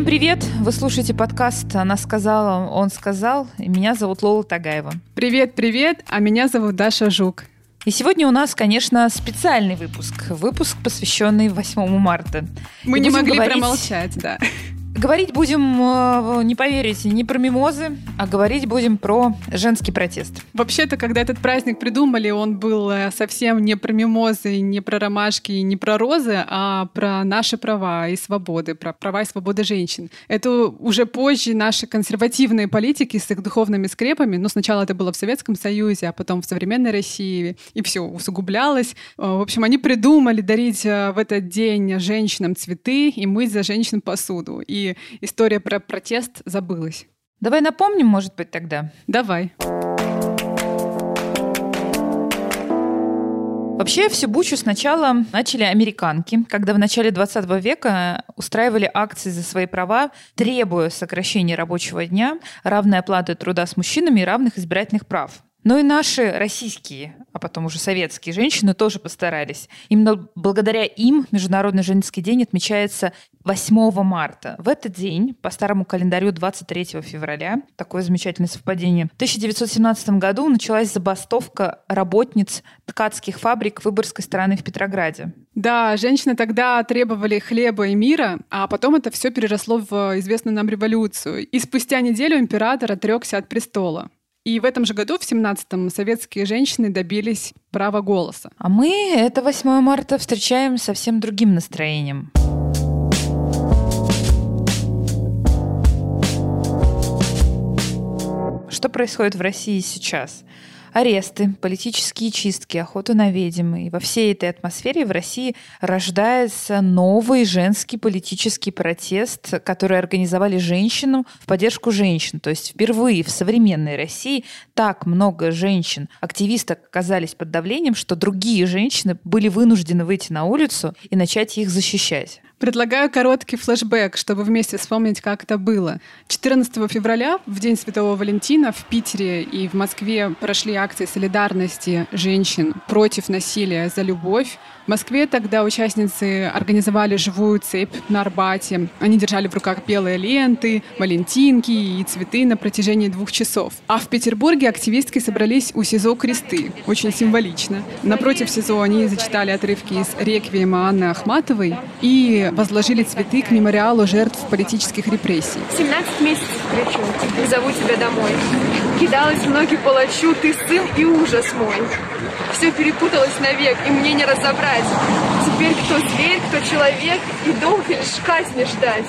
Всем привет! Вы слушаете подкаст «Она сказала, он сказал». Меня зовут Лола Тагаева. Привет, привет! А меня зовут Даша Жук. И сегодня у нас, конечно, специальный выпуск. Выпуск, посвященный 8 марта. Мы И не могли говорить- промолчать, да. Говорить будем, э, не поверите, не про мимозы, а говорить будем про женский протест. Вообще-то, когда этот праздник придумали, он был э, совсем не про мимозы, не про ромашки, не про розы, а про наши права и свободы, про права и свободы женщин. Это уже позже наши консервативные политики с их духовными скрепами, но сначала это было в Советском Союзе, а потом в современной России, и все усугублялось. Э, В общем, они придумали дарить в этот день женщинам цветы и мыть за женщин посуду. И история про протест забылась. Давай напомним, может быть, тогда. Давай. Вообще всю бучу сначала начали американки, когда в начале 20 века устраивали акции за свои права, требуя сокращения рабочего дня, равной оплаты труда с мужчинами и равных избирательных прав. Но и наши российские, а потом уже советские женщины тоже постарались. Именно благодаря им Международный женский день отмечается 8 марта. В этот день, по старому календарю 23 февраля, такое замечательное совпадение, в 1917 году началась забастовка работниц ткацких фабрик Выборгской стороны в Петрограде. Да, женщины тогда требовали хлеба и мира, а потом это все переросло в известную нам революцию. И спустя неделю император отрекся от престола. И в этом же году, в 17-м, советские женщины добились права голоса. А мы это 8 марта встречаем совсем другим настроением. Что происходит в России сейчас? Аресты, политические чистки, охота на ведьм. И во всей этой атмосфере в России рождается новый женский политический протест, который организовали женщину в поддержку женщин. То есть впервые в современной России так много женщин, активисток оказались под давлением, что другие женщины были вынуждены выйти на улицу и начать их защищать. Предлагаю короткий флешбэк, чтобы вместе вспомнить, как это было. 14 февраля, в День Святого Валентина, в Питере и в Москве прошли акции солидарности женщин против насилия за любовь. В Москве тогда участницы организовали живую цепь на Арбате. Они держали в руках белые ленты, валентинки и цветы на протяжении двух часов. А в Петербурге активистки собрались у СИЗО «Кресты». Очень символично. Напротив СИЗО они зачитали отрывки из «Реквиема» Анны Ахматовой и возложили цветы к мемориалу жертв политических репрессий. 17 месяцев кричу, зову тебя домой. Кидалась в ноги палачу, ты сын и ужас мой. Все перепуталось навек, и мне не разобрать. Теперь кто зверь, кто человек, и долго лишь казни ждать.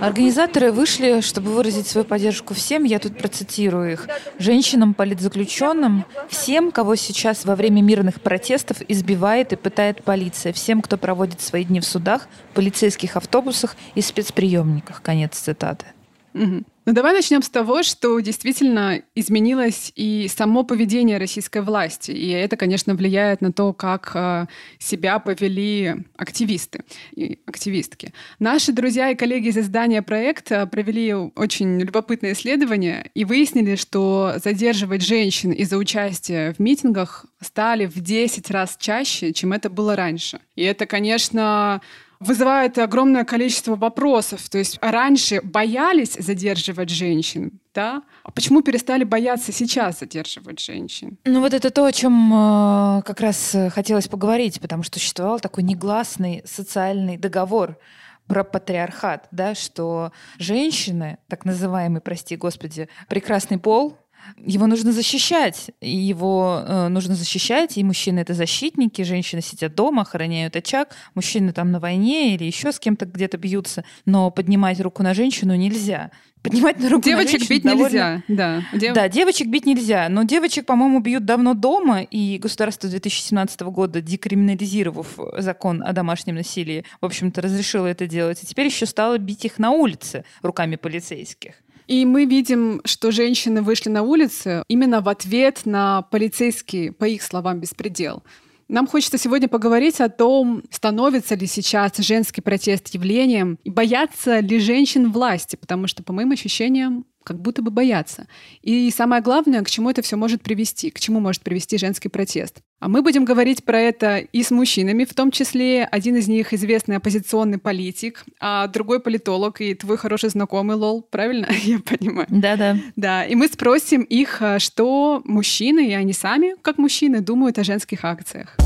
Организаторы вышли, чтобы выразить свою поддержку всем, я тут процитирую их, женщинам, политзаключенным, всем, кого сейчас во время мирных протестов избивает и пытает полиция, всем, кто проводит свои дни в судах, полицейских автобусах и спецприемниках. Конец цитаты. Мгм. Ну давай начнем с того, что действительно изменилось и само поведение российской власти. И это, конечно, влияет на то, как э, себя повели активисты и активистки. Наши друзья и коллеги из издания «Проект» провели очень любопытное исследование и выяснили, что задерживать женщин из-за участия в митингах стали в 10 раз чаще, чем это было раньше. И это, конечно, вызывает огромное количество вопросов. То есть раньше боялись задерживать женщин, да? А почему перестали бояться сейчас задерживать женщин? Ну вот это то, о чем э, как раз э, хотелось поговорить, потому что существовал такой негласный социальный договор про патриархат, да, что женщины, так называемый, прости господи, прекрасный пол, его нужно защищать. Его э, нужно защищать, и мужчины это защитники, женщины сидят дома, охраняют очаг, мужчины там на войне или еще с кем-то где-то бьются, но поднимать руку на женщину нельзя. Поднимать на руку на Девочек женщину бить довольно- нельзя, да. Дев- да, девочек бить нельзя, но девочек, по-моему, бьют давно дома, и государство 2017 года, декриминализировав закон о домашнем насилии, в общем-то, разрешило это делать, и теперь еще стало бить их на улице руками полицейских. И мы видим, что женщины вышли на улицы именно в ответ на полицейский, по их словам, беспредел. Нам хочется сегодня поговорить о том, становится ли сейчас женский протест явлением и боятся ли женщин власти, потому что, по моим ощущениям, как будто бы боятся. И самое главное, к чему это все может привести, к чему может привести женский протест. А мы будем говорить про это и с мужчинами, в том числе один из них известный оппозиционный политик, а другой политолог и твой хороший знакомый Лол, правильно я понимаю? Да-да. Да, и мы спросим их, а, что мужчины, и они сами, как мужчины, думают о женских акциях.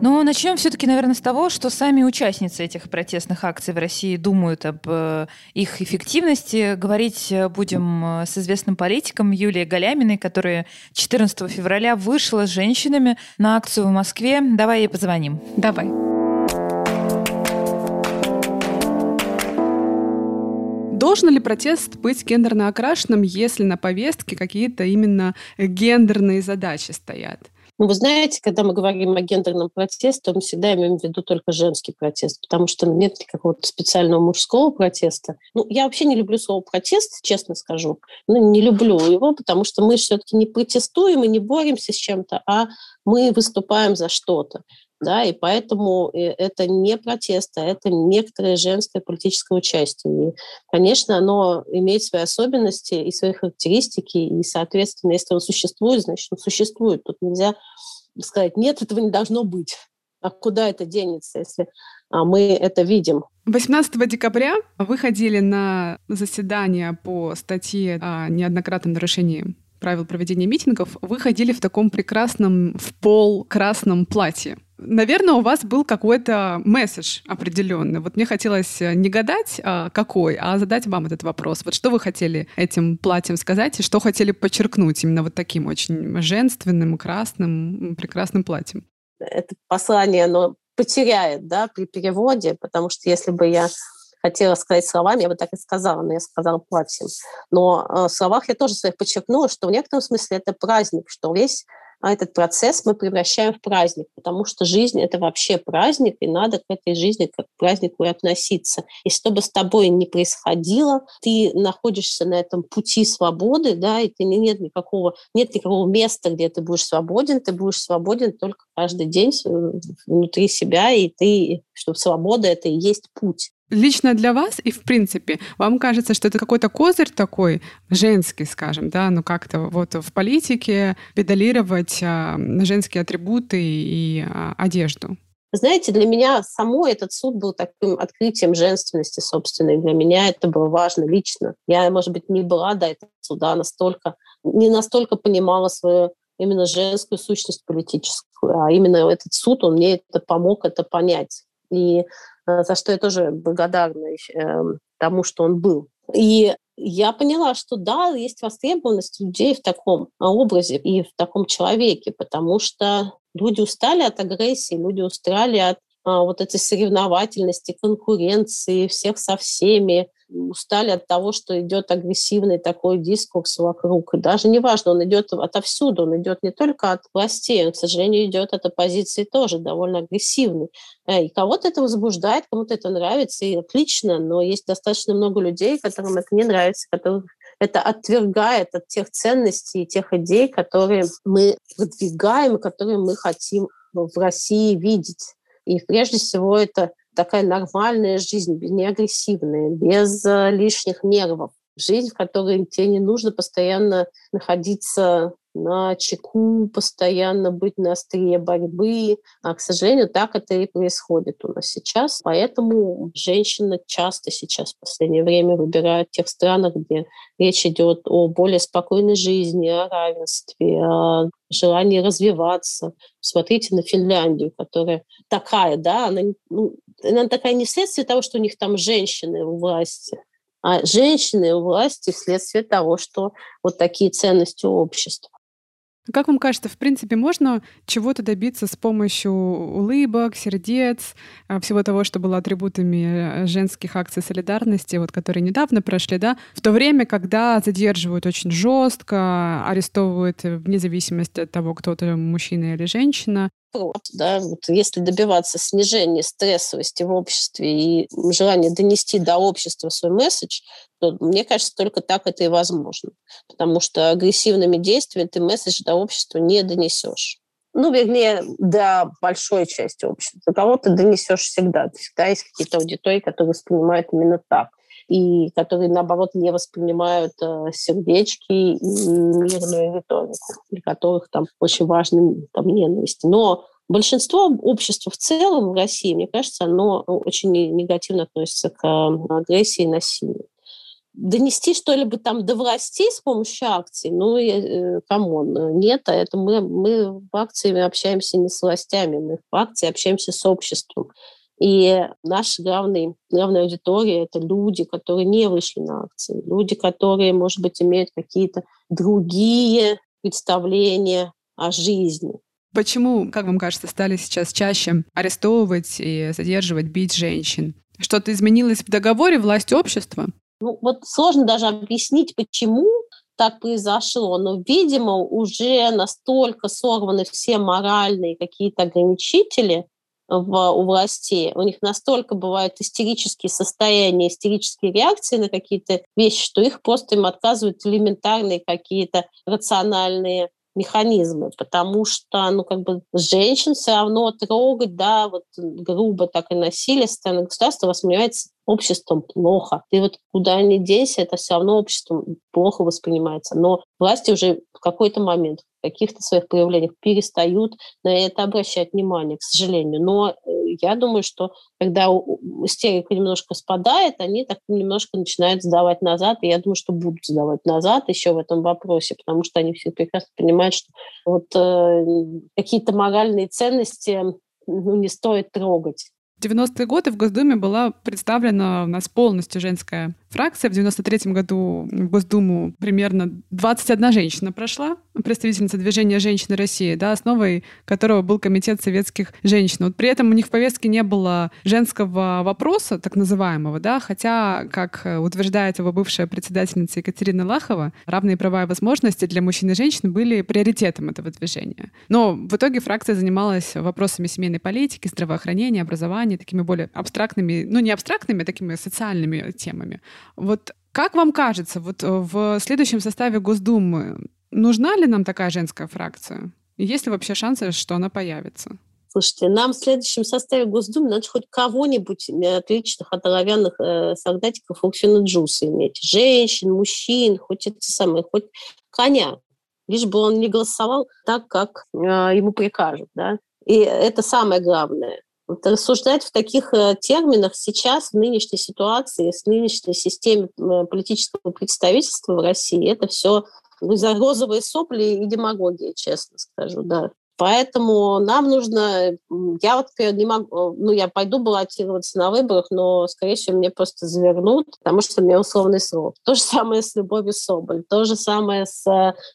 Но начнем все-таки, наверное, с того, что сами участницы этих протестных акций в России думают об э, их эффективности. Говорить э, будем э, с известным политиком Юлией Галяминой, которая 14 февраля вышла с женщинами на акцию в Москве. Давай ей позвоним. Давай. Должен ли протест быть гендерно окрашенным, если на повестке какие-то именно гендерные задачи стоят? Ну, вы знаете, когда мы говорим о гендерном протесте, то мы всегда имеем в виду только женский протест, потому что нет какого-то специального мужского протеста. Ну, я вообще не люблю слово протест, честно скажу. Ну, не люблю его, потому что мы все-таки не протестуем и не боремся с чем-то, а мы выступаем за что-то да, и поэтому э, это не протест, а это некоторое женское политическое участие. И, конечно, оно имеет свои особенности и свои характеристики, и, соответственно, если он существует, значит, он существует. Тут нельзя сказать, нет, этого не должно быть. А куда это денется, если а, мы это видим? 18 декабря вы ходили на заседание по статье о неоднократном нарушении правил проведения митингов, вы ходили в таком прекрасном в пол красном платье. Наверное, у вас был какой-то месседж определенный. Вот мне хотелось э, не гадать, а какой, а задать вам этот вопрос. Вот что вы хотели этим платьем сказать и что хотели подчеркнуть именно вот таким очень женственным, красным, прекрасным платьем? Это послание, оно потеряет, да, при переводе, потому что если бы я хотела сказать словами, я бы так и сказала, но я сказала платьем. Но э, в словах я тоже своих подчеркнула, что в некотором смысле это праздник, что весь а этот процесс мы превращаем в праздник, потому что жизнь — это вообще праздник, и надо к этой жизни как к празднику и относиться. И что бы с тобой ни происходило, ты находишься на этом пути свободы, да, и ты нет никакого, нет никакого места, где ты будешь свободен, ты будешь свободен только каждый день внутри себя, и ты, что свобода — это и есть путь. Лично для вас и в принципе, вам кажется, что это какой-то козырь такой, женский, скажем, да, ну как-то вот в политике педалировать а, женские атрибуты и а, одежду? Знаете, для меня самой этот суд был таким открытием женственности собственной. Для меня это было важно лично. Я, может быть, не была до этого суда настолько, не настолько понимала свою именно женскую сущность политическую, а именно этот суд, он мне это помог это понять. И за что я тоже благодарна эм, тому, что он был. И я поняла, что да, есть востребованность людей в таком образе и в таком человеке, потому что люди устали от агрессии, люди устали от а, вот этой соревновательности, конкуренции, всех со всеми, устали от того, что идет агрессивный такой дискурс вокруг. Даже неважно, он идет отовсюду, он идет не только от властей, он, к сожалению, идет от оппозиции тоже, довольно агрессивный. Э, и кого-то это возбуждает, кому-то это нравится, и отлично, но есть достаточно много людей, которым это не нравится, которых это отвергает от тех ценностей и тех идей, которые мы продвигаем, которые мы хотим в России видеть. И прежде всего это такая нормальная жизнь, не агрессивная, без э, лишних нервов. Жизнь, в которой тебе не нужно постоянно находиться на чеку, постоянно быть на острие борьбы. А, к сожалению, так это и происходит у нас сейчас. Поэтому женщины часто сейчас в последнее время выбирают тех странах, где речь идет о более спокойной жизни, о равенстве, о желании развиваться. Смотрите на Финляндию, которая такая, да, она, ну, она такая не вследствие того, что у них там женщины у власти, а женщины у власти вследствие того, что вот такие ценности общества. Как вам кажется, в принципе, можно чего-то добиться с помощью улыбок, сердец, а, всего того, что было атрибутами э, женских акций солидарности, вот, которые недавно прошли, да, в то время, когда задерживают очень жестко, арестовывают вне зависимости от того, кто то мужчина или женщина, да, вот если добиваться снижения стрессовости в обществе и желания донести до общества свой месседж, то, мне кажется, только так это и возможно. Потому что агрессивными действиями ты месседж до общества не донесешь. ну, вернее, до большой части общества. До кого ты донесешь всегда. Всегда есть какие-то аудитории, которые воспринимают именно так и которые, наоборот, не воспринимают э, сердечки и мирную риторику, для которых там очень важны там, ненависть. Но большинство общества в целом в России, мне кажется, оно очень негативно относится к э, агрессии и насилию донести что-либо там до властей с помощью акций, ну, э, come on, нет, а это мы, мы в акции общаемся не с властями, мы в акции общаемся с обществом. И наша главная, главная аудитория – это люди, которые не вышли на акции, люди, которые, может быть, имеют какие-то другие представления о жизни. Почему, как вам кажется, стали сейчас чаще арестовывать и задерживать, бить женщин? Что-то изменилось в договоре власти общества? Ну, вот сложно даже объяснить, почему так произошло, но, видимо, уже настолько сорваны все моральные какие-то ограничители в, у властей, у них настолько бывают истерические состояния, истерические реакции на какие-то вещи, что их просто им отказывают элементарные какие-то рациональные механизмы, потому что, ну, как бы женщин все равно трогать, да, вот грубо так и насилие со стороны государства воспринимается обществом плохо. Ты вот куда ни денься, это все равно обществом плохо воспринимается. Но власти уже в какой-то момент, в каких-то своих проявлениях перестают на это обращать внимание, к сожалению. Но э, я думаю, что когда истерика немножко спадает, они так немножко начинают сдавать назад, и я думаю, что будут сдавать назад еще в этом вопросе, потому что они все прекрасно понимают, что вот э, какие-то моральные ценности ну, не стоит трогать. В 90-е годы в Госдуме была представлена у нас полностью женская фракция. В 93 году в Госдуму примерно 21 женщина прошла, представительница движения «Женщины России», да, основой которого был Комитет советских женщин. Вот при этом у них в повестке не было женского вопроса, так называемого, да, хотя, как утверждает его бывшая председательница Екатерина Лахова, равные права и возможности для мужчин и женщин были приоритетом этого движения. Но в итоге фракция занималась вопросами семейной политики, здравоохранения, образования, такими более абстрактными, ну не абстрактными, а такими социальными темами. Вот как вам кажется, вот э, в следующем составе Госдумы нужна ли нам такая женская фракция? Есть ли вообще шансы, что она появится? Слушайте, нам в следующем составе Госдумы надо хоть кого-нибудь отличных от оловянных э, солдатиков Фуксина Джуса иметь. Женщин, мужчин, хоть это самое, хоть коня. Лишь бы он не голосовал так, как э, ему прикажут. Да? И это самое главное. Рассуждать в таких э, терминах сейчас, в нынешней ситуации, с нынешней системе э, политического представительства в России, это все за розовые сопли и демагогия, честно скажу, да. Поэтому нам нужно, я вот не могу, ну, я пойду баллотироваться на выборах, но, скорее всего, мне просто завернут, потому что у меня условный срок. То же самое с Любовью Соболь, то же самое с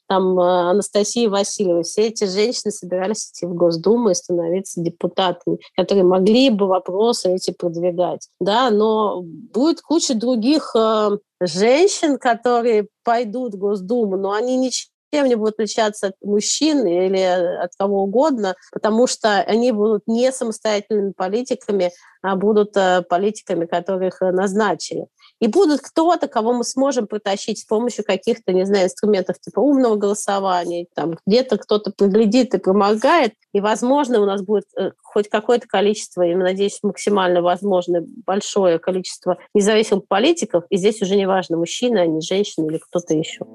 там, Анастасией Васильевой. Все эти женщины собирались идти в Госдуму и становиться депутатами, которые могли бы вопросы эти продвигать. Да, но будет куча других э, женщин, которые пойдут в Госдуму, но они ничего чем они будут отличаться от мужчин или от кого угодно, потому что они будут не самостоятельными политиками, а будут э, политиками, которых назначили. И будут кто-то, кого мы сможем притащить с помощью каких-то, не знаю, инструментов типа умного голосования, там где-то кто-то поглядит и помогает, и, возможно, у нас будет э, хоть какое-то количество, я надеюсь, максимально возможно большое количество независимых политиков, и здесь уже не важно, мужчина, а не женщина или кто-то еще.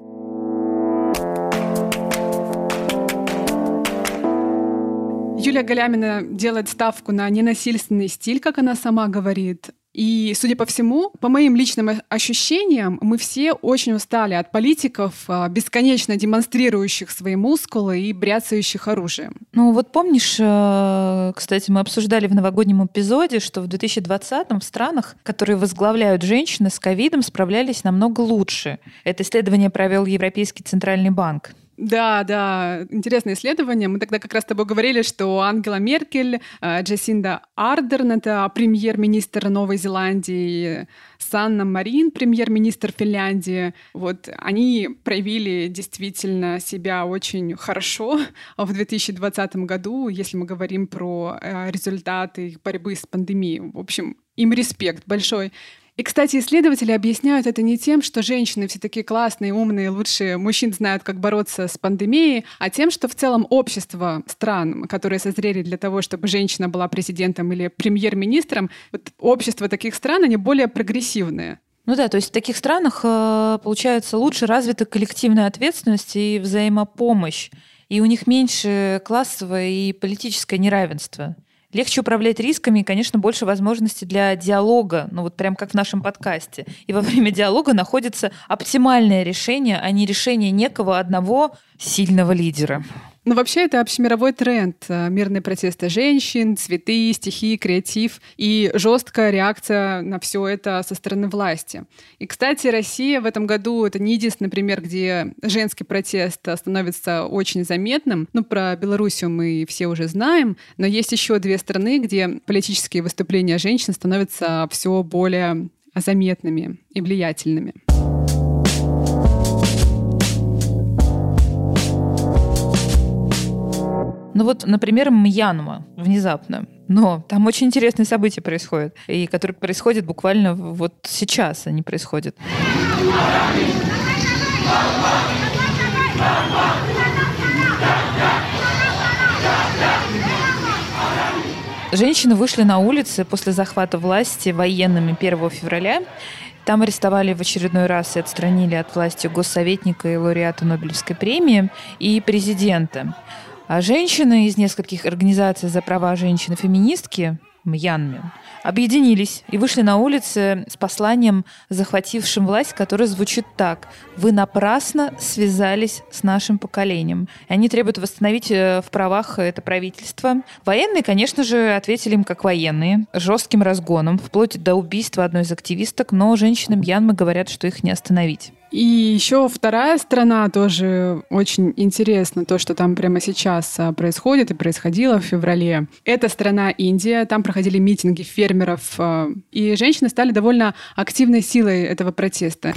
Юлия Галямина делает ставку на ненасильственный стиль, как она сама говорит. И, судя по всему, по моим личным ощущениям, мы все очень устали от политиков, а, бесконечно демонстрирующих свои мускулы и бряцающих оружием. Ну вот помнишь, э, кстати, мы обсуждали в новогоднем эпизоде, что в 2020 в странах, которые возглавляют женщины с ковидом, справлялись намного лучше. Это исследование провел Европейский центральный банк. Да, да, интересное исследование. Мы тогда как раз с тобой говорили, что Ангела Меркель, э, Джасинда Ардерн, это премьер-министр Новой Зеландии, Санна Марин, премьер-министр Финляндии, вот они проявили действительно себя очень хорошо в 2020 году, если мы говорим про э, результаты их борьбы с пандемией. В общем, им респект большой. И, кстати, исследователи объясняют это не тем, что женщины все такие классные, умные, лучшие, мужчин знают, как бороться с пандемией, а тем, что в целом общество стран, которые созрели для того, чтобы женщина была президентом или премьер-министром, вот общество таких стран, они более прогрессивные. Ну да, то есть в таких странах, э, получается, лучше развита коллективная ответственность и взаимопомощь, и у них меньше классовое и политическое неравенство. Легче управлять рисками и, конечно, больше возможностей для диалога, ну вот прям как в нашем подкасте. И во время диалога находится оптимальное решение, а не решение некого одного сильного лидера. Ну, вообще это общемировой тренд. Э, мирные протесты женщин, цветы, стихи, креатив и жесткая реакция на все это со стороны власти. И, кстати, Россия в этом году это не единственный пример, где женский протест становится очень заметным. Ну, про Белоруссию мы все уже знаем, но есть еще две страны, где политические выступления женщин становятся все более заметными и влиятельными. Ну вот, например, Мьянма внезапно. Но там очень интересные события происходят, и которые происходят буквально вот сейчас, они происходят. Женщины вышли на улицы после захвата власти военными 1 февраля. Там арестовали в очередной раз и отстранили от власти госсоветника и лауреата Нобелевской премии и президента. А женщины из нескольких организаций за права женщины-феминистки Мьянме объединились и вышли на улицы с посланием, захватившим власть, которое звучит так. «Вы напрасно связались с нашим поколением». И они требуют восстановить э, в правах это правительство. Военные, конечно же, ответили им как военные, жестким разгоном, вплоть до убийства одной из активисток, но женщины Мьянмы говорят, что их не остановить. И еще вторая страна тоже очень интересно, то, что там прямо сейчас а, происходит и происходило в феврале. Это страна Индия, там проходили митинги фермеров, а, и женщины стали довольно активной силой этого протеста.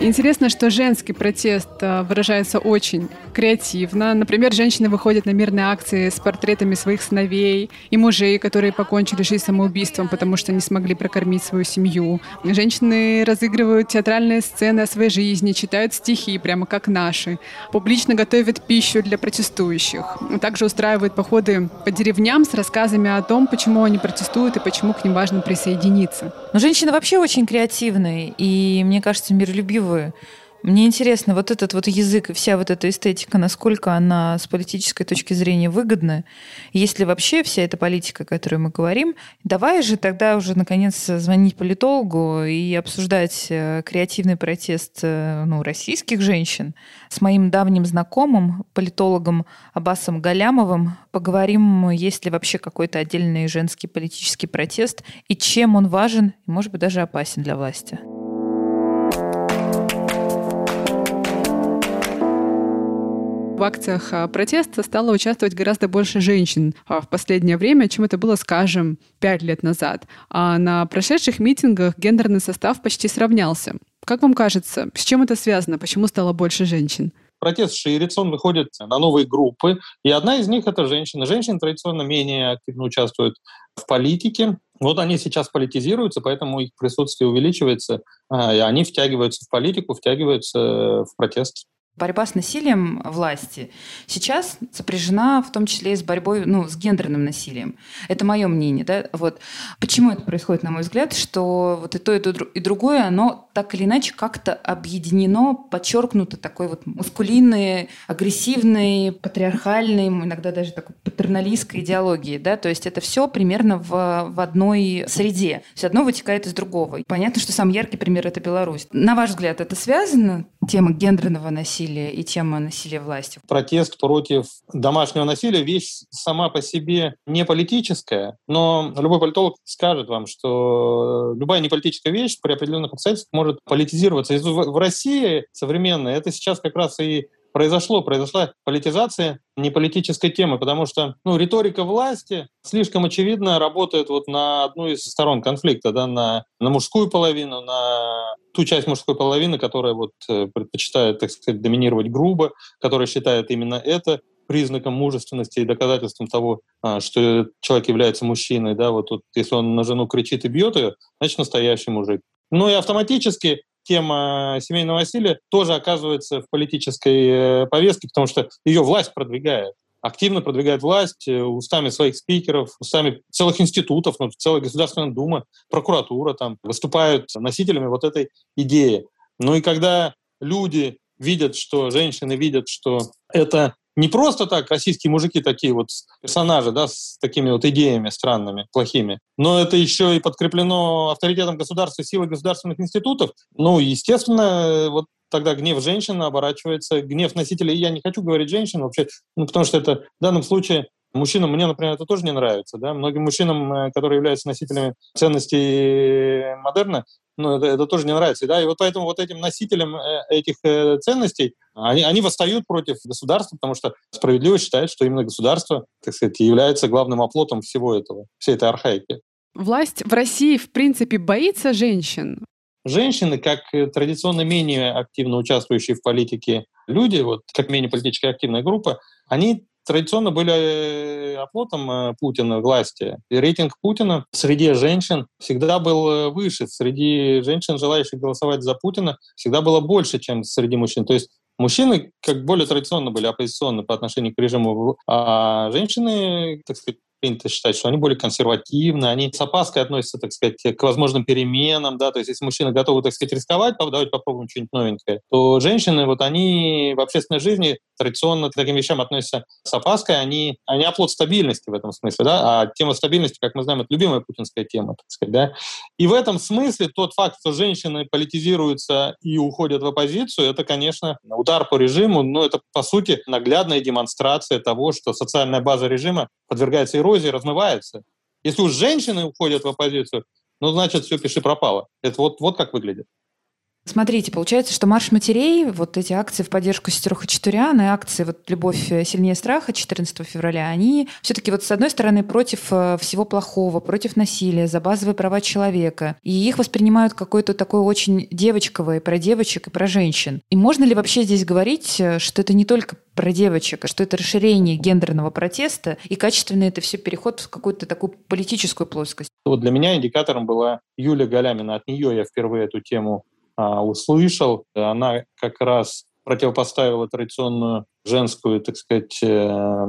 Интересно, что женский протест э, выражается очень креативно. Например, женщины выходят на мирные акции с портретами своих сыновей и мужей, которые покончили жизнь самоубийством, потому что не смогли прокормить свою семью. Женщины разыгрывают театральные сцены о своей жизни, читают стихи, прямо как наши. Публично готовят пищу для протестующих. Также устраивают походы по деревням с рассказами о том, почему они протестуют и почему к ним важно присоединиться. Но женщины вообще очень креативные и, мне кажется, миролюбивые. Мне интересно, вот этот вот язык и вся вот эта эстетика, насколько она с политической точки зрения выгодна, если вообще вся эта политика, о которой мы говорим, давай же тогда уже наконец звонить политологу и обсуждать э, креативный протест э, ну, российских женщин. С моим давним знакомым, политологом Аббасом Галямовым, поговорим, есть ли вообще какой-то отдельный женский политический протест и чем он важен и, может быть, даже опасен для власти. Акциях а, протеста стало участвовать гораздо больше женщин а, в последнее время, чем это было, скажем, пять лет назад. А на прошедших митингах гендерный состав почти сравнялся. Как вам кажется, с чем это связано? Почему стало больше женщин? протест ширится, он выходит на новые группы, и одна из них — это женщины. Женщины традиционно менее активно участвуют в политике. Вот они сейчас политизируются, поэтому их присутствие увеличивается, и они втягиваются в политику, втягиваются в протест. Борьба с насилием власти сейчас сопряжена в том числе и с борьбой ну, с гендерным насилием. Это мое мнение. Да? Вот. Почему это происходит, на мой взгляд, что вот и то, и, то, и другое, оно так или иначе как-то объединено, подчеркнуто такой вот маскулинной, агрессивной, патриархальной, иногда даже такой патерналистской идеологии. Да? То есть это все примерно в, в одной среде. Есть одно вытекает из другого. Понятно, что самый яркий пример – это Беларусь. На ваш взгляд, это связано, тема гендерного насилия? Насилия и тема насилия власти? Протест против домашнего насилия – вещь сама по себе не политическая, но любой политолог скажет вам, что любая неполитическая вещь при определенных обстоятельствах может политизироваться. И в России современной это сейчас как раз и произошло, произошла политизация неполитической темы, потому что ну, риторика власти слишком очевидно работает вот на одну из сторон конфликта, да, на, на мужскую половину, на ту часть мужской половины, которая вот э, предпочитает, так сказать, доминировать грубо, которая считает именно это признаком мужественности и доказательством того, а, что человек является мужчиной, да, вот, вот если он на жену кричит и бьет ее, значит, настоящий мужик. Ну и автоматически тема семейного насилия тоже оказывается в политической э, повестке, потому что ее власть продвигает активно продвигает власть э, устами своих спикеров, устами целых институтов, ну, целая Государственная Дума, прокуратура там выступают носителями вот этой идеи. Ну и когда люди видят, что женщины видят, что это не просто так российские мужики такие вот персонажи, да, с такими вот идеями странными, плохими, но это еще и подкреплено авторитетом государства, силой государственных институтов. Ну, естественно, вот тогда гнев женщины оборачивается, гнев носителей, я не хочу говорить женщин вообще, ну, потому что это в данном случае Мужчинам, мне, например, это тоже не нравится. Да? Многим мужчинам, э, которые являются носителями ценностей модерна, ну, это, это тоже не нравится. Да? И вот поэтому вот этим носителям э, этих э, ценностей, они, они восстают против государства, потому что справедливо считает, что именно государство, так сказать, является главным оплотом всего этого, всей этой архаики. Власть в России, в принципе, боится женщин. Женщины, как традиционно менее активно участвующие в политике люди, вот как менее политически активная группа, они традиционно были э, оплотом э, Путина власти. И рейтинг Путина среди женщин всегда был э, выше. Среди женщин, желающих голосовать за Путина, всегда было больше, чем среди мужчин. То есть мужчины как более традиционно были оппозиционны по отношению к режиму, а женщины, так сказать, принято считать, что они более консервативны, они с опаской относятся, так сказать, к возможным переменам, да, то есть если мужчины готовы, так сказать, рисковать, давайте попробуем что-нибудь новенькое, то женщины, вот они в общественной жизни традиционно к таким вещам относятся с опаской, они, они оплот стабильности в этом смысле, да, а тема стабильности, как мы знаем, это любимая путинская тема, так сказать, да, и в этом смысле тот факт, что женщины политизируются и уходят в оппозицию, это, конечно, удар по режиму, но это, по сути, наглядная демонстрация того, что социальная база режима подвергается эрозии, эрозия размывается. Если уж женщины уходят в оппозицию, ну, значит, все, пиши пропало. Это вот, вот как выглядит. Смотрите, получается, что марш матерей, вот эти акции в поддержку сестерах и четурян, и акции вот «Любовь э, сильнее страха» 14 февраля, они все-таки вот с одной стороны против э, всего плохого, против насилия, за базовые права человека. И их воспринимают какой-то такой очень девочковое про девочек и про женщин. И можно ли вообще здесь говорить, э, что это не только про девочек, а что это расширение гендерного протеста, и качественно это все переход в какую-то такую политическую плоскость? Вот для меня индикатором была Юля Галямина. От нее я впервые эту тему услышал. Она как раз противопоставила традиционную женскую, так сказать, э,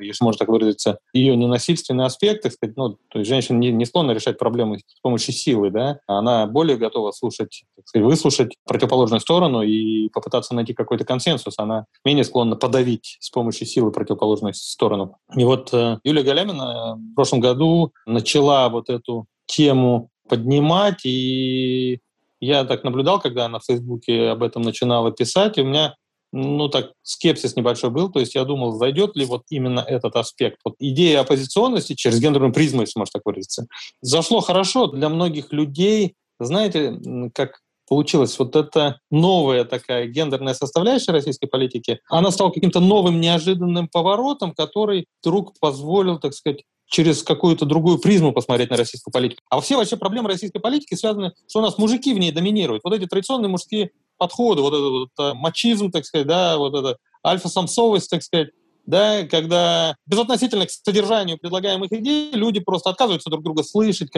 если можно так выразиться, ее ненасильственный аспект, так сказать, ну, то есть женщина не, не склонна решать проблемы с помощью силы, да, она более готова слушать, так сказать, выслушать противоположную сторону и попытаться найти какой-то консенсус. Она менее склонна подавить с помощью силы противоположную сторону. И вот э, Юлия Галямина в прошлом году начала вот эту тему поднимать и я так наблюдал, когда она в Фейсбуке об этом начинала писать, и у меня ну, так, скепсис небольшой был, то есть я думал, зайдет ли вот именно этот аспект. Вот идея оппозиционности через гендерную призму, если можно так выразиться, зашло хорошо для многих людей. Знаете, как получилось вот эта новая такая гендерная составляющая российской политики, она стала каким-то новым неожиданным поворотом, который вдруг позволил, так сказать, через какую-то другую призму посмотреть на российскую политику. А все вообще проблемы российской политики связаны, что у нас мужики в ней доминируют. Вот эти традиционные мужские подходы, вот этот вот, э, мачизм, так сказать, да, вот это альфа-самцовость, так сказать, да, когда безотносительно к содержанию предлагаемых идей люди просто отказываются друг друга слышать,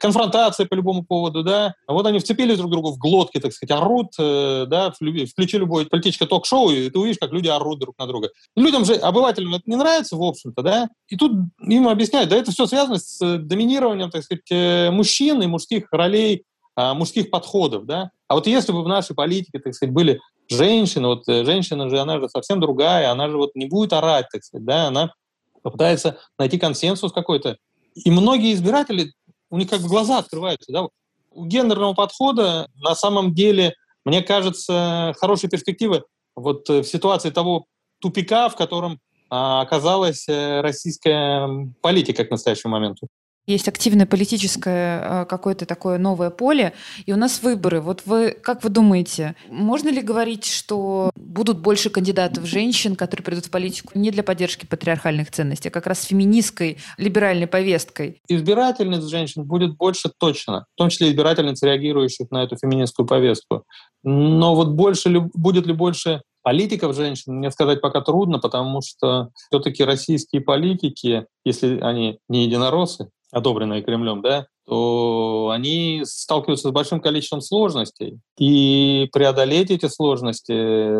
конфронтация по любому поводу, да, вот они вцепились друг другу в глотки, так сказать, орут, э, да, включи любое политическое ток-шоу, и ты увидишь, как люди орут друг на друга. Людям же, обывателям это не нравится, в общем-то, да, и тут им объясняют, да, это все связано с э, доминированием, так сказать, э, мужчин и мужских ролей, а, мужских подходов, да. А вот если бы в нашей политике, так сказать, были женщина, вот э, женщина же, она же совсем другая, она же вот не будет орать, так сказать, да, она попытается найти консенсус какой-то. И многие избиратели, у них как бы глаза открываются, да, у гендерного подхода на самом деле, мне кажется, хорошие перспективы. Вот э, в ситуации того тупика, в котором а, оказалась э, российская политика к настоящему моменту есть активное политическое э, какое-то такое новое поле, и у нас выборы. Вот вы, как вы думаете, можно ли говорить, что будут больше кандидатов женщин, которые придут в политику не для поддержки патриархальных ценностей, а как раз с феминистской, либеральной повесткой? Избирательниц женщин будет больше точно, в том числе избирательниц, реагирующих на эту феминистскую повестку. Но вот больше ли, будет ли больше политиков женщин мне сказать пока трудно, потому что все-таки российские политики, если они не единороссы, одобренные Кремлем, да, то они сталкиваются с большим количеством сложностей. И преодолеть эти сложности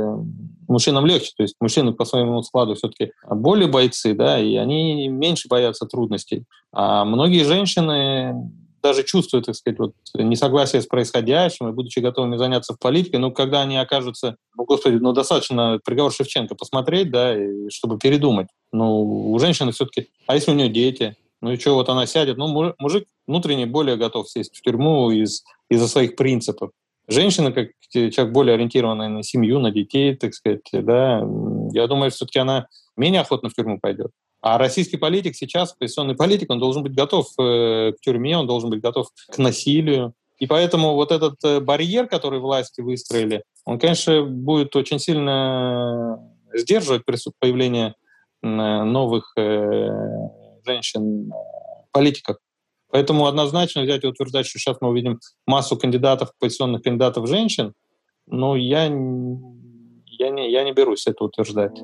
мужчинам легче. То есть мужчины по своему складу все-таки более бойцы, да, и они меньше боятся трудностей. А многие женщины даже чувствуют, так сказать, вот несогласие с происходящим, и будучи готовыми заняться в политике, но когда они окажутся, ну, господи, ну, достаточно приговор Шевченко посмотреть, да, и, чтобы передумать. Ну, у женщины все-таки, а если у нее дети, ну и что, вот она сядет. Ну, мужик внутренне более готов сесть в тюрьму из, из-за своих принципов. Женщина, как человек более ориентированный на семью, на детей, так сказать, да, я думаю, все-таки она менее охотно в тюрьму пойдет. А российский политик сейчас, оппозиционный политик, он должен быть готов э, к тюрьме, он должен быть готов к насилию. И поэтому вот этот э, барьер, который власти выстроили, он, конечно, будет очень сильно сдерживать появление новых женщин-политиков. Э, Поэтому однозначно взять и утверждать, что сейчас мы увидим массу кандидатов, позиционных кандидатов женщин, но я, я, не, я не берусь это утверждать.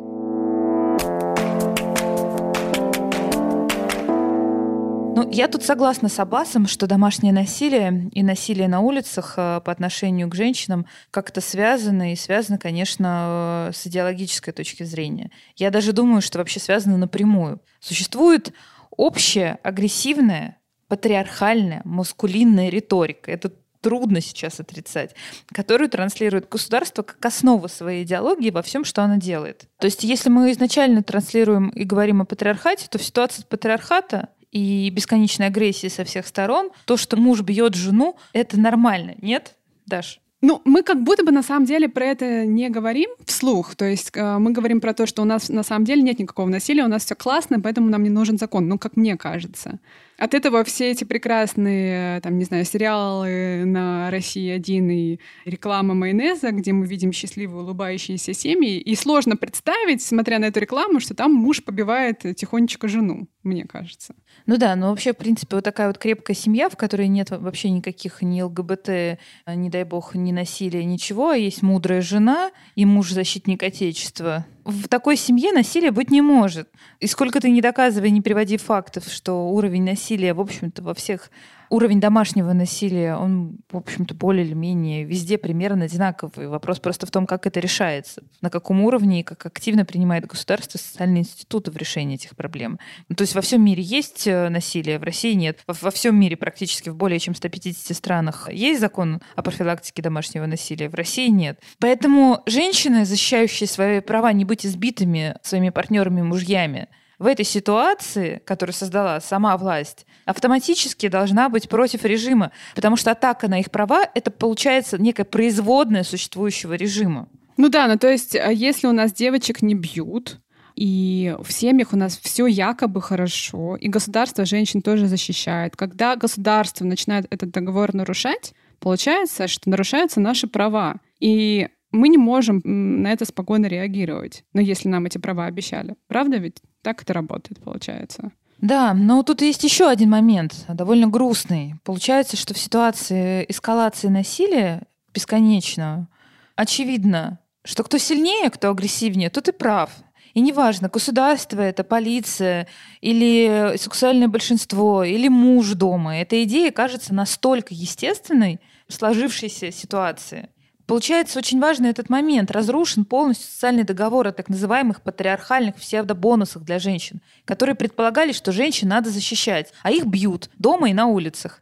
Ну, я тут согласна с Аббасом, что домашнее насилие и насилие на улицах э, по отношению к женщинам как-то связаны, и связаны, конечно, с идеологической точки зрения. Я даже думаю, что вообще связаны напрямую. Существует общая агрессивная, патриархальная, маскулинная риторика. Это трудно сейчас отрицать, которую транслирует государство как основу своей идеологии во всем, что оно делает. То есть если мы изначально транслируем и говорим о патриархате, то в ситуации патриархата и бесконечной агрессии со всех сторон, то, что муж бьет жену, это нормально, нет, Даш? Ну, мы как будто бы на самом деле про это не говорим вслух. То есть э, мы говорим про то, что у нас на самом деле нет никакого насилия, у нас все классно, поэтому нам не нужен закон. Ну, как мне кажется. От этого все эти прекрасные, там, не знаю, сериалы на России один и реклама майонеза, где мы видим счастливые улыбающиеся семьи, и сложно представить, смотря на эту рекламу, что там муж побивает тихонечко жену, мне кажется. Ну да, но вообще, в принципе, вот такая вот крепкая семья, в которой нет вообще никаких ни ЛГБТ, не дай бог, ни насилия, ничего, а есть мудрая жена и муж-защитник Отечества, в такой семье насилия быть не может. И сколько ты не доказывай, не приводи фактов, что уровень насилия, в общем-то, во всех уровень домашнего насилия, он, в общем-то, более или менее везде примерно одинаковый. Вопрос просто в том, как это решается, на каком уровне и как активно принимает государство социальные институты в решении этих проблем. Ну, то есть во всем мире есть э, насилие, в России нет. Во, во всем мире практически в более чем 150 странах есть закон о профилактике домашнего насилия, в России нет. Поэтому женщины, защищающие свои права не быть избитыми своими партнерами-мужьями, в этой ситуации, которую создала сама власть, автоматически должна быть против режима, потому что атака на их права — это, получается, некая производная существующего режима. Ну да, ну то есть а если у нас девочек не бьют, и в семьях у нас все якобы хорошо, и государство женщин тоже защищает. Когда государство начинает этот договор нарушать, получается, что нарушаются наши права. И мы не можем на это спокойно реагировать, но если нам эти права обещали. Правда ведь? Так это работает, получается. Да, но тут есть еще один момент, довольно грустный. Получается, что в ситуации эскалации насилия бесконечно очевидно, что кто сильнее, кто агрессивнее, тот и прав. И неважно, государство это, полиция, или сексуальное большинство, или муж дома. Эта идея кажется настолько естественной в сложившейся ситуации. Получается, очень важный этот момент. Разрушен полностью социальный договор о так называемых патриархальных псевдобонусах для женщин, которые предполагали, что женщин надо защищать, а их бьют дома и на улицах.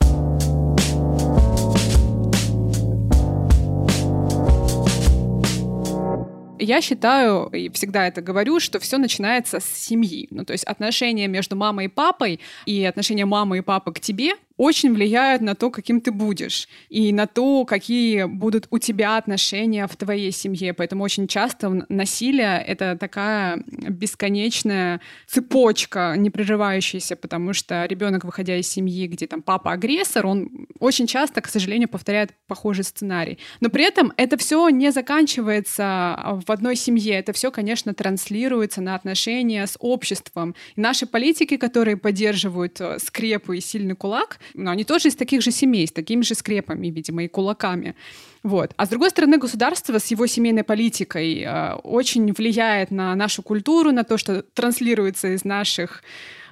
Я считаю, и всегда это говорю, что все начинается с семьи. Ну, то есть отношения между мамой и папой и отношения мамы и папы к тебе очень влияют на то, каким ты будешь, и на то, какие будут у тебя отношения в твоей семье. Поэтому очень часто насилие — это такая бесконечная цепочка, не прерывающаяся, потому что ребенок, выходя из семьи, где там папа агрессор, он очень часто, к сожалению, повторяет похожий сценарий. Но при этом это все не заканчивается в одной семье. Это все, конечно, транслируется на отношения с обществом. И наши политики, которые поддерживают э, скрепу и сильный кулак, но они тоже из таких же семей, с такими же скрепами, видимо, и кулаками. Вот. А с другой стороны, государство с его семейной политикой э, очень влияет на нашу культуру, на то, что транслируется из наших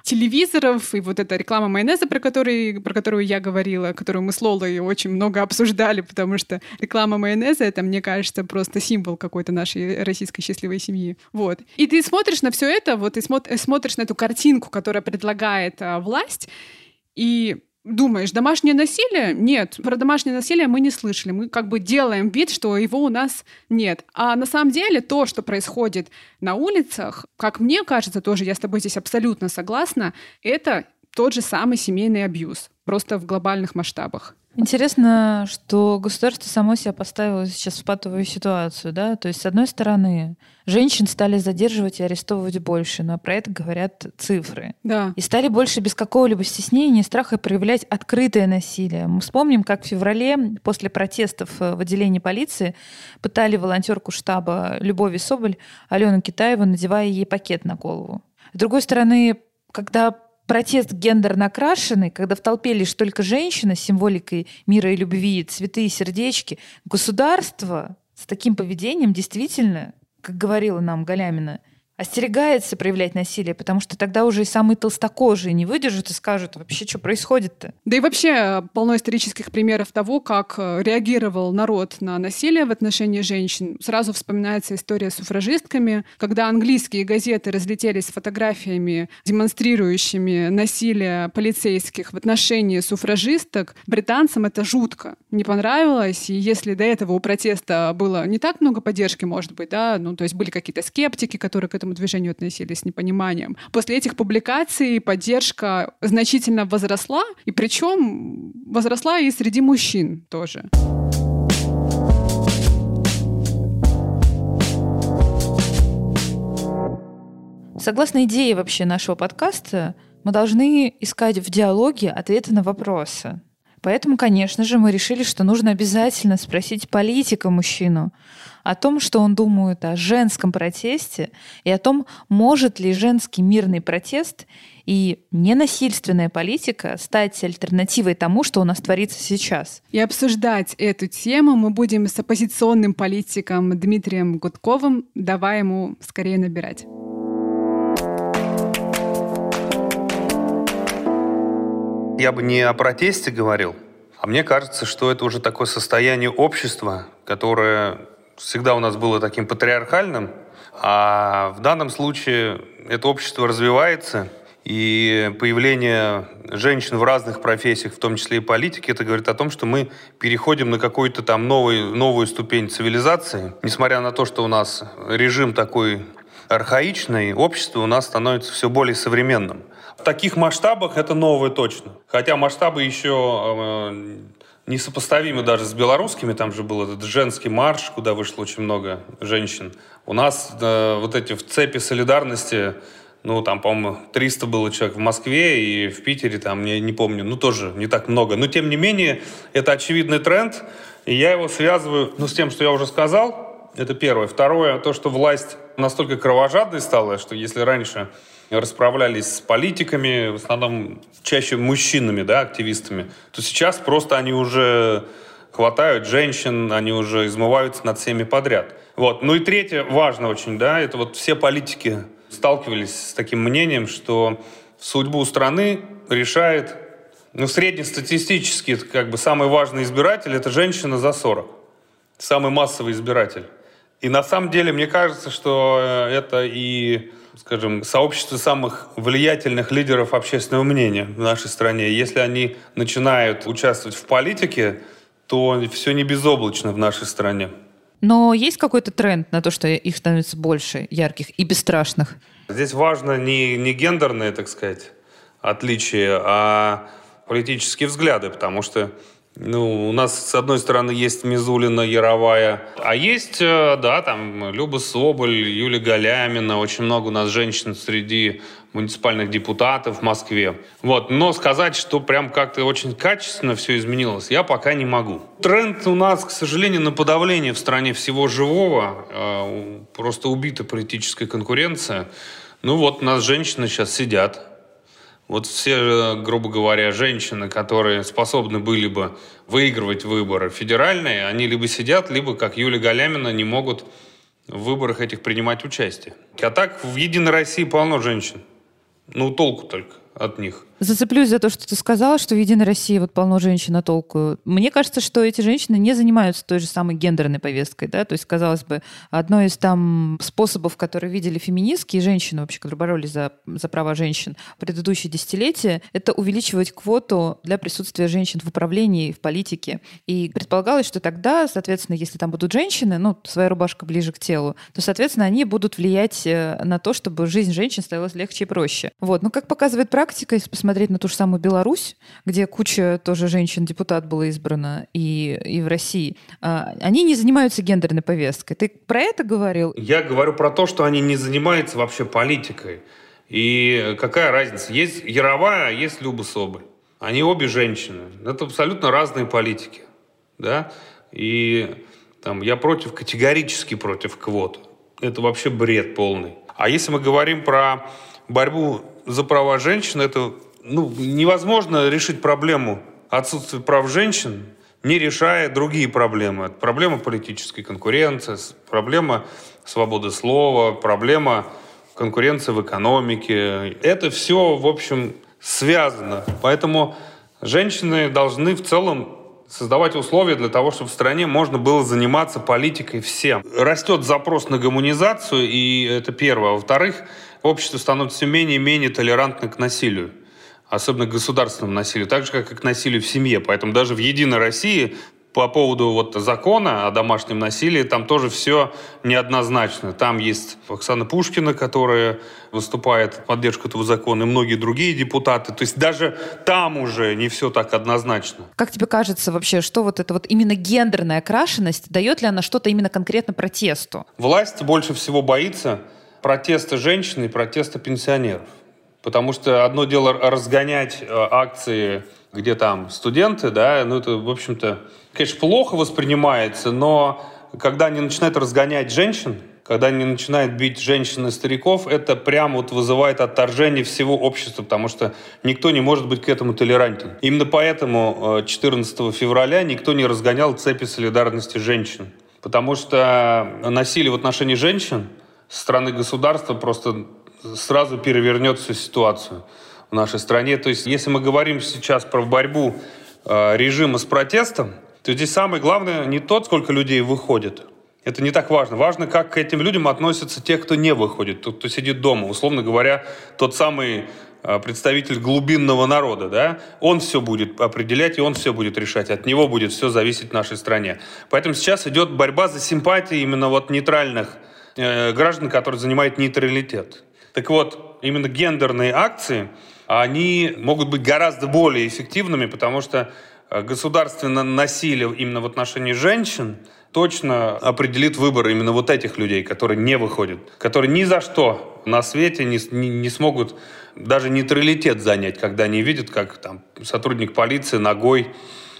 телевизоров, и вот эта реклама майонеза, про, который, про которую я говорила, которую мы с Лолой очень много обсуждали, потому что реклама майонеза — это, мне кажется, просто символ какой-то нашей российской счастливой семьи. Вот. И ты смотришь на все это, вот и смотришь на эту картинку, которая предлагает а, власть, и думаешь, домашнее насилие? Нет, про домашнее насилие мы не слышали. Мы как бы делаем вид, что его у нас нет. А на самом деле то, что происходит на улицах, как мне кажется, тоже я с тобой здесь абсолютно согласна, это тот же самый семейный абьюз, просто в глобальных масштабах. Интересно, что государство само себя поставило сейчас в патовую ситуацию, да? То есть, с одной стороны, женщин стали задерживать и арестовывать больше, но про это говорят цифры. Да. И стали больше без какого-либо стеснения, страха проявлять открытое насилие. Мы вспомним, как в феврале после протестов в отделении полиции пытали волонтерку штаба Любови Соболь Алену Китаеву, надевая ей пакет на голову. С другой стороны, когда протест гендерно окрашенный, когда в толпе лишь только женщина с символикой мира и любви, цветы и сердечки, государство с таким поведением действительно, как говорила нам Галямина, остерегается проявлять насилие, потому что тогда уже и самые толстокожие не выдержат и скажут, вообще, что происходит-то? Да и вообще э, полно исторических примеров того, как э, реагировал народ на насилие в отношении женщин. Сразу вспоминается история с суфражистками, когда английские газеты разлетелись с фотографиями, демонстрирующими насилие полицейских в отношении суфражисток. Британцам это жутко не понравилось, и если до этого у протеста было не так много поддержки, может быть, да, ну, то есть были какие-то скептики, которые к этому этому движению относились с непониманием. После этих публикаций поддержка значительно возросла, и причем возросла и среди мужчин тоже. Согласно идее вообще нашего подкаста, мы должны искать в диалоге ответы на вопросы. Поэтому, конечно же, мы решили, что нужно обязательно спросить политика мужчину о том, что он думает о женском протесте и о том, может ли женский мирный протест и ненасильственная политика стать альтернативой тому, что у нас творится сейчас. И обсуждать эту тему мы будем с оппозиционным политиком Дмитрием Гудковым. Давай ему скорее набирать. Я бы не о протесте говорил, а мне кажется, что это уже такое состояние общества, которое всегда у нас было таким патриархальным, а в данном случае это общество развивается, и появление женщин в разных профессиях, в том числе и политики, это говорит о том, что мы переходим на какую-то там новую, новую ступень цивилизации. Несмотря на то, что у нас режим такой архаичный, общество у нас становится все более современным. В таких масштабах это новое точно. Хотя масштабы еще э, несопоставимы даже с белорусскими. Там же был этот женский марш, куда вышло очень много женщин. У нас э, вот эти в цепи солидарности, ну, там, по-моему, 300 было человек в Москве и в Питере, там, я не помню, ну, тоже не так много. Но, тем не менее, это очевидный тренд, и я его связываю, ну, с тем, что я уже сказал, это первое. Второе, то, что власть настолько кровожадной стала, что если раньше расправлялись с политиками, в основном чаще мужчинами, да, активистами, то сейчас просто они уже хватают женщин, они уже измываются над всеми подряд. Вот. Ну и третье, важно очень, да, это вот все политики сталкивались с таким мнением, что судьбу страны решает, ну, среднестатистически, как бы самый важный избиратель – это женщина за 40. Самый массовый избиратель. И на самом деле, мне кажется, что э, это и скажем, сообщество самых влиятельных лидеров общественного мнения в нашей стране. Если они начинают участвовать в политике, то все не безоблачно в нашей стране. Но есть какой-то тренд на то, что их становится больше, ярких и бесстрашных? Здесь важно не, не гендерные, так сказать, отличия, а политические взгляды, потому что ну, у нас, с одной стороны, есть Мизулина, Яровая, а есть, э, да, там, Люба Соболь, Юлия Галямина, очень много у нас женщин среди муниципальных депутатов в Москве. Вот. Но сказать, что прям как-то очень качественно все изменилось, я пока не могу. Тренд у нас, к сожалению, на подавление в стране всего живого. Э, просто убита политическая конкуренция. Ну вот, у нас женщины сейчас сидят, Вот все, грубо говоря, женщины, которые способны были бы выигрывать выборы федеральные, они либо сидят, либо, как Юлия Галямина, не могут в выборах этих принимать участие. А так в «Единой России» полно женщин. Ну, толку только от них. Зацеплюсь за то, что ты сказала, что в «Единой России» вот полно женщин а толку. Мне кажется, что эти женщины не занимаются той же самой гендерной повесткой, да, то есть, казалось бы, одно из там способов, которые видели феминистки и женщины вообще, которые боролись за, за права женщин в предыдущие десятилетия, это увеличивать квоту для присутствия женщин в управлении, в политике. И предполагалось, что тогда, соответственно, если там будут женщины, ну, своя рубашка ближе к телу, то, соответственно, они будут влиять э, на то, чтобы жизнь женщин становилась легче и проще. Вот. Но, как показывает практика, если посмотреть посмотреть на ту же самую Беларусь, где куча тоже женщин-депутат было избрано, и, и в России, а, они не занимаются гендерной повесткой. Ты про это говорил? Я говорю про то, что они не занимаются вообще политикой. И какая разница? Есть Яровая, а есть Люба Соболь. Они обе женщины. Это абсолютно разные политики. Да? И там, я против, категорически против квот. Это вообще бред полный. А если мы говорим про борьбу за права женщин, это ну, невозможно решить проблему отсутствия прав женщин, не решая другие проблемы. Проблема политической конкуренции, проблема свободы слова, проблема конкуренции в экономике. Это все, в общем, связано. Поэтому женщины должны в целом создавать условия для того, чтобы в стране можно было заниматься политикой всем. Растет запрос на гуманизацию, и это первое. Во-вторых, общество становится все менее и менее толерантно к насилию особенно к государственному насилию, так же, как и к насилию в семье. Поэтому даже в «Единой России» по поводу вот закона о домашнем насилии, там тоже все неоднозначно. Там есть Оксана Пушкина, которая выступает в поддержку этого закона, и многие другие депутаты. То есть даже там уже не все так однозначно. Как тебе кажется вообще, что вот эта вот именно гендерная окрашенность, дает ли она что-то именно конкретно протесту? Власть больше всего боится протеста женщин и протеста пенсионеров. Потому что одно дело разгонять э, акции, где там студенты, да, ну это, в общем-то, конечно, плохо воспринимается, но когда они начинают разгонять женщин, когда они начинают бить женщин и стариков, это прямо вот вызывает отторжение всего общества, потому что никто не может быть к этому толерантен. Именно поэтому 14 э, февраля никто не разгонял цепи солидарности женщин. Потому что насилие в отношении женщин со стороны государства просто сразу перевернет всю ситуацию в нашей стране. То есть, если мы говорим сейчас про борьбу э, режима с протестом, то здесь самое главное не то, сколько людей выходит. Это не так важно. Важно, как к этим людям относятся те, кто не выходит, тот, кто сидит дома. Условно говоря, тот самый э, представитель глубинного народа, да, он все будет определять, и он все будет решать. От него будет все зависеть в нашей стране. Поэтому сейчас идет борьба за симпатии именно вот нейтральных э, граждан, которые занимают нейтралитет. Так вот, именно гендерные акции, они могут быть гораздо более эффективными, потому что э, государственное насилие именно в отношении женщин точно определит выбор именно вот этих людей, которые не выходят, которые ни за что на свете не, не, не смогут даже нейтралитет занять, когда они видят, как там сотрудник полиции ногой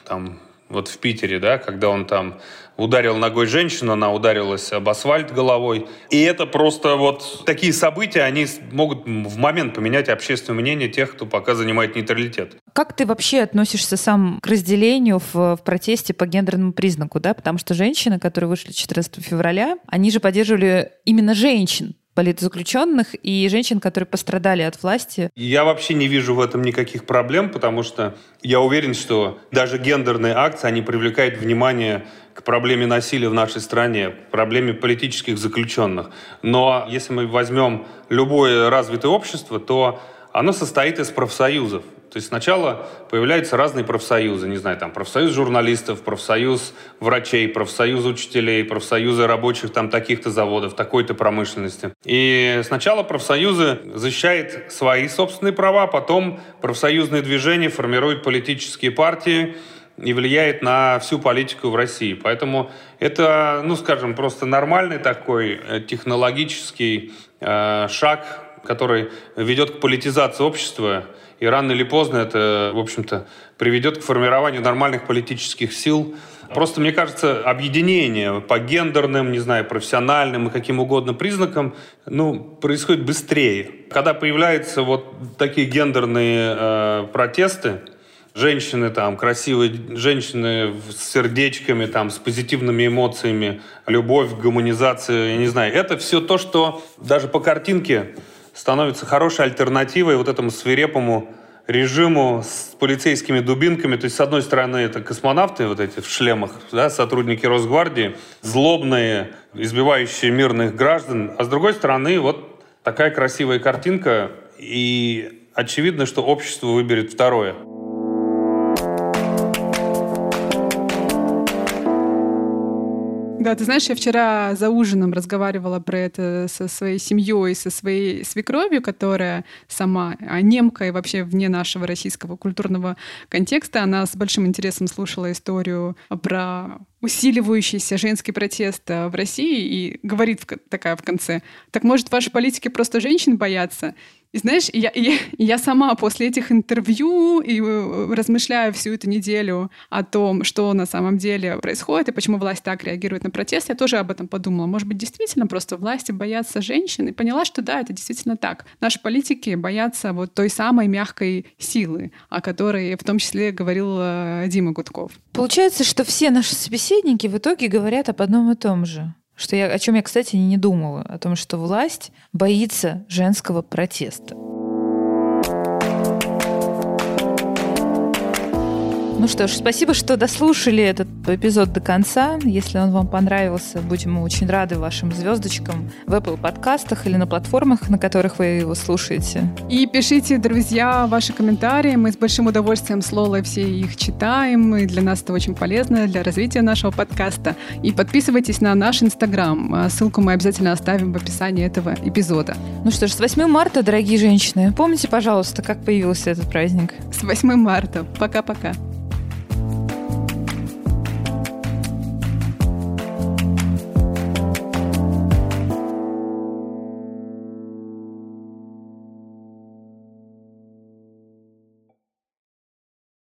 там, вот в Питере, да, когда он там ударил ногой женщину, она ударилась об асфальт головой. И это просто вот такие события, они могут в момент поменять общественное мнение тех, кто пока занимает нейтралитет. Как ты вообще относишься сам к разделению в, в протесте по гендерному признаку, да? Потому что женщины, которые вышли 14 февраля, они же поддерживали именно женщин, политзаключенных и женщин, которые пострадали от власти. Я вообще не вижу в этом никаких проблем, потому что я уверен, что даже гендерные акции, они привлекают внимание к проблеме насилия в нашей стране, к проблеме политических заключенных. Но если мы возьмем любое развитое общество, то оно состоит из профсоюзов. То есть сначала появляются разные профсоюзы, не знаю, там профсоюз журналистов, профсоюз врачей, профсоюз учителей, профсоюзы рабочих там таких-то заводов, такой-то промышленности. И сначала профсоюзы защищают свои собственные права, потом профсоюзные движения формируют политические партии, и влияет на всю политику в России. Поэтому это, ну, скажем, просто нормальный такой э, технологический э, шаг, который ведет к политизации общества, и рано или поздно это, в общем-то, приведет к формированию нормальных политических сил, Просто, мне кажется, объединение по гендерным, не знаю, профессиональным и каким угодно признакам, ну, происходит быстрее. Когда появляются вот такие гендерные э, протесты, женщины там, красивые женщины с сердечками, там, с позитивными эмоциями, любовь, гуманизация, я не знаю. Это все то, что даже по картинке становится хорошей альтернативой вот этому свирепому режиму с полицейскими дубинками. То есть, с одной стороны, это космонавты вот эти в шлемах, да, сотрудники Росгвардии, злобные, избивающие мирных граждан. А с другой стороны, вот такая красивая картинка. И очевидно, что общество выберет второе. Да, ты знаешь, я вчера за ужином разговаривала про это со своей семьей, со своей свекровью, которая сама а немка и вообще вне нашего российского культурного контекста. Она с большим интересом слушала историю про усиливающийся женский протест э, в России и говорит такая в конце, так может ваши политики просто женщин боятся? И знаешь, я, я, я сама после этих интервью и э, размышляя всю эту неделю о том, что на самом деле происходит и почему власть так реагирует на протест, я тоже об этом подумала. Может быть, действительно просто власти боятся женщин и поняла, что да, это действительно так. Наши политики боятся вот той самой мягкой силы, о которой в том числе говорил э, Дима Гудков. Получается, что все наши собеседники в итоге говорят об одном и том же что я, о чем я, кстати, не думала, о том, что власть боится женского протеста. Ну что ж, спасибо, что дослушали этот эпизод до конца. Если он вам понравился, будем очень рады вашим звездочкам в Apple подкастах или на платформах, на которых вы его слушаете. И пишите, друзья, ваши комментарии. Мы с большим удовольствием с Лолой все их читаем. И для нас это очень полезно для развития нашего подкаста. И подписывайтесь на наш Инстаграм. Ссылку мы обязательно оставим в описании этого эпизода. Ну что ж, с 8 марта, дорогие женщины. Помните, пожалуйста, как появился этот праздник? С 8 марта. Пока-пока.